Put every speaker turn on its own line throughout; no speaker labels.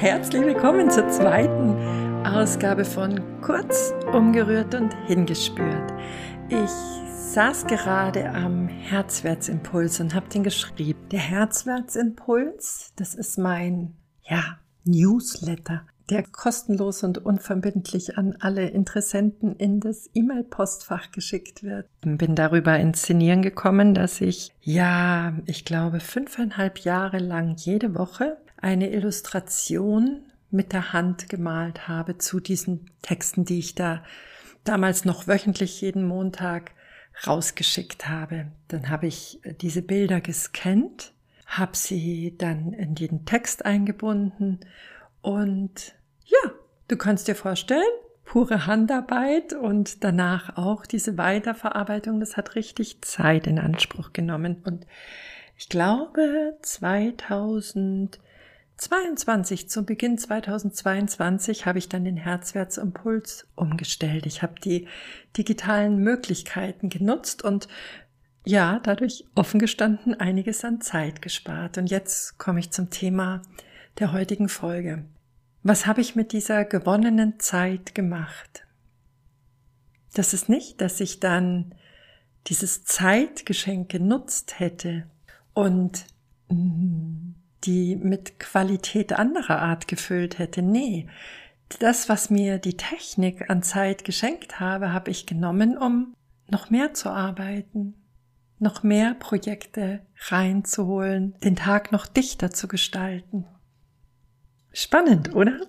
herzlich willkommen zur zweiten Ausgabe von Kurz, umgerührt und hingespürt. Ich saß gerade am Herzwertsimpuls und habe den geschrieben. Der Herzwertsimpuls, das ist mein, ja, Newsletter, der kostenlos und unverbindlich an alle Interessenten in das E-Mail-Postfach geschickt wird. Bin darüber inszenieren gekommen, dass ich, ja, ich glaube, fünfeinhalb Jahre lang jede Woche eine Illustration mit der Hand gemalt habe zu diesen Texten, die ich da damals noch wöchentlich jeden Montag rausgeschickt habe. Dann habe ich diese Bilder gescannt, habe sie dann in den Text eingebunden und ja, du kannst dir vorstellen, pure Handarbeit und danach auch diese Weiterverarbeitung, das hat richtig Zeit in Anspruch genommen. Und ich glaube, 2022, zu Beginn 2022, habe ich dann den Herzwertsimpuls umgestellt. Ich habe die digitalen Möglichkeiten genutzt und ja, dadurch offen gestanden einiges an Zeit gespart. Und jetzt komme ich zum Thema der heutigen Folge. Was habe ich mit dieser gewonnenen Zeit gemacht? Das ist nicht, dass ich dann dieses Zeitgeschenk genutzt hätte und mm, die mit Qualität anderer Art gefüllt hätte. Nee, das, was mir die Technik an Zeit geschenkt habe, habe ich genommen, um noch mehr zu arbeiten, noch mehr Projekte reinzuholen, den Tag noch dichter zu gestalten. Spannend, oder?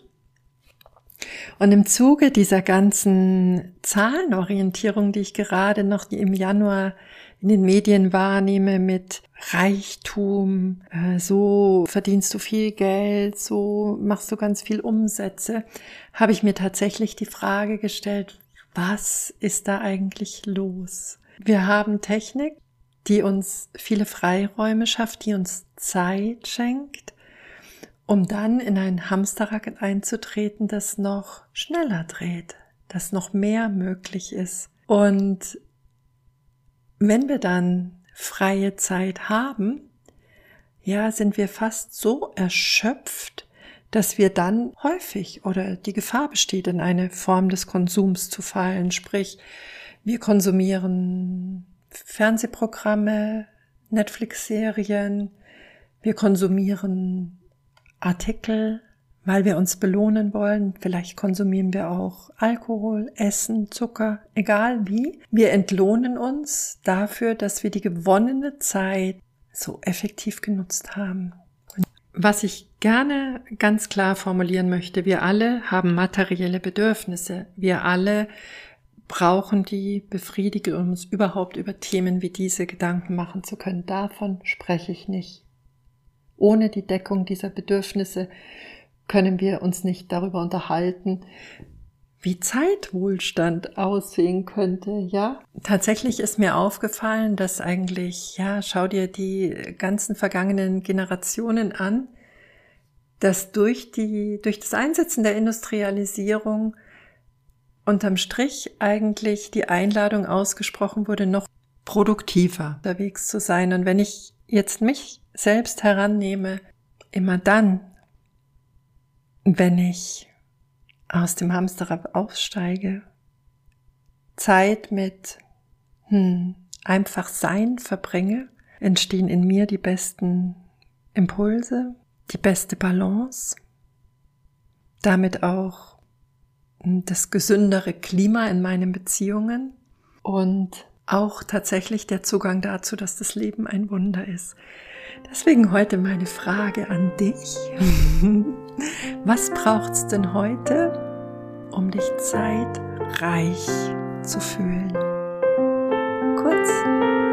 Und im Zuge dieser ganzen Zahlenorientierung, die ich gerade noch im Januar in den Medien wahrnehme mit Reichtum, äh, so verdienst du viel Geld, so machst du ganz viel Umsätze, habe ich mir tatsächlich die Frage gestellt, was ist da eigentlich los? Wir haben Technik, die uns viele Freiräume schafft, die uns Zeit schenkt, um dann in ein Hamsterrad einzutreten, das noch schneller dreht, das noch mehr möglich ist. Und wenn wir dann freie Zeit haben, ja, sind wir fast so erschöpft, dass wir dann häufig oder die Gefahr besteht, in eine Form des Konsums zu fallen. Sprich, wir konsumieren Fernsehprogramme, Netflix-Serien, wir konsumieren Artikel, weil wir uns belohnen wollen. Vielleicht konsumieren wir auch Alkohol, Essen, Zucker, egal wie. Wir entlohnen uns dafür, dass wir die gewonnene Zeit so effektiv genutzt haben. Was ich gerne ganz klar formulieren möchte, wir alle haben materielle Bedürfnisse. Wir alle brauchen die befriedigen, uns überhaupt über Themen wie diese Gedanken machen zu können. Davon spreche ich nicht. Ohne die Deckung dieser Bedürfnisse können wir uns nicht darüber unterhalten, wie Zeitwohlstand aussehen könnte, ja? Tatsächlich ist mir aufgefallen, dass eigentlich, ja, schau dir die ganzen vergangenen Generationen an, dass durch die, durch das Einsetzen der Industrialisierung unterm Strich eigentlich die Einladung ausgesprochen wurde, noch produktiver unterwegs zu sein. Und wenn ich jetzt mich selbst herannehme, immer dann, wenn ich aus dem Hamsterrad aussteige, Zeit mit hm, einfach Sein verbringe, entstehen in mir die besten Impulse, die beste Balance, damit auch das gesündere Klima in meinen Beziehungen und auch tatsächlich der Zugang dazu, dass das Leben ein Wunder ist. Deswegen heute meine Frage an dich. Was braucht's denn heute, um dich zeitreich zu fühlen? Kurz,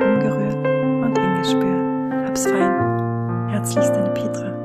umgerührt und hingespürt. Hab's fein. Herzlichst deine Petra.